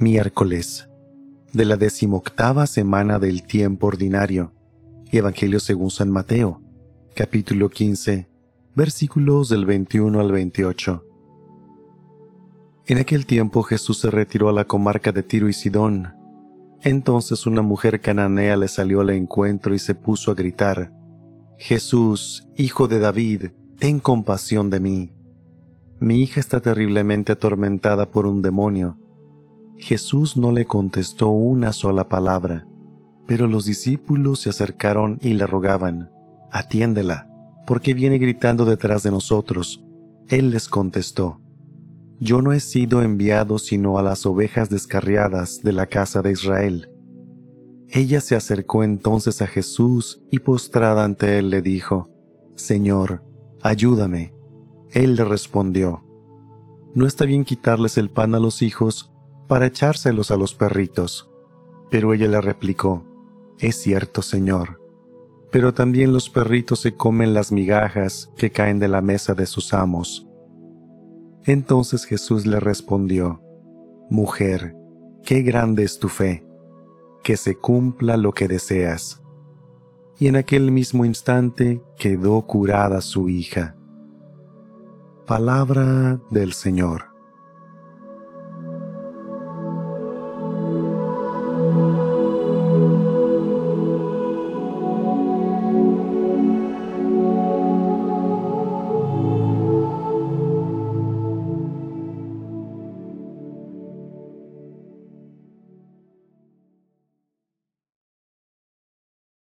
Miércoles de la decimoctava semana del tiempo ordinario. Evangelio según San Mateo, capítulo 15, versículos del 21 al 28. En aquel tiempo Jesús se retiró a la comarca de Tiro y Sidón. Entonces una mujer cananea le salió al encuentro y se puso a gritar, Jesús, hijo de David, ten compasión de mí. Mi hija está terriblemente atormentada por un demonio. Jesús no le contestó una sola palabra, pero los discípulos se acercaron y le rogaban, Atiéndela, porque viene gritando detrás de nosotros. Él les contestó, Yo no he sido enviado sino a las ovejas descarriadas de la casa de Israel. Ella se acercó entonces a Jesús y postrada ante él le dijo, Señor, ayúdame. Él le respondió, No está bien quitarles el pan a los hijos para echárselos a los perritos. Pero ella le replicó, Es cierto, Señor, pero también los perritos se comen las migajas que caen de la mesa de sus amos. Entonces Jesús le respondió, Mujer, qué grande es tu fe, que se cumpla lo que deseas. Y en aquel mismo instante quedó curada su hija. Palabra del Señor.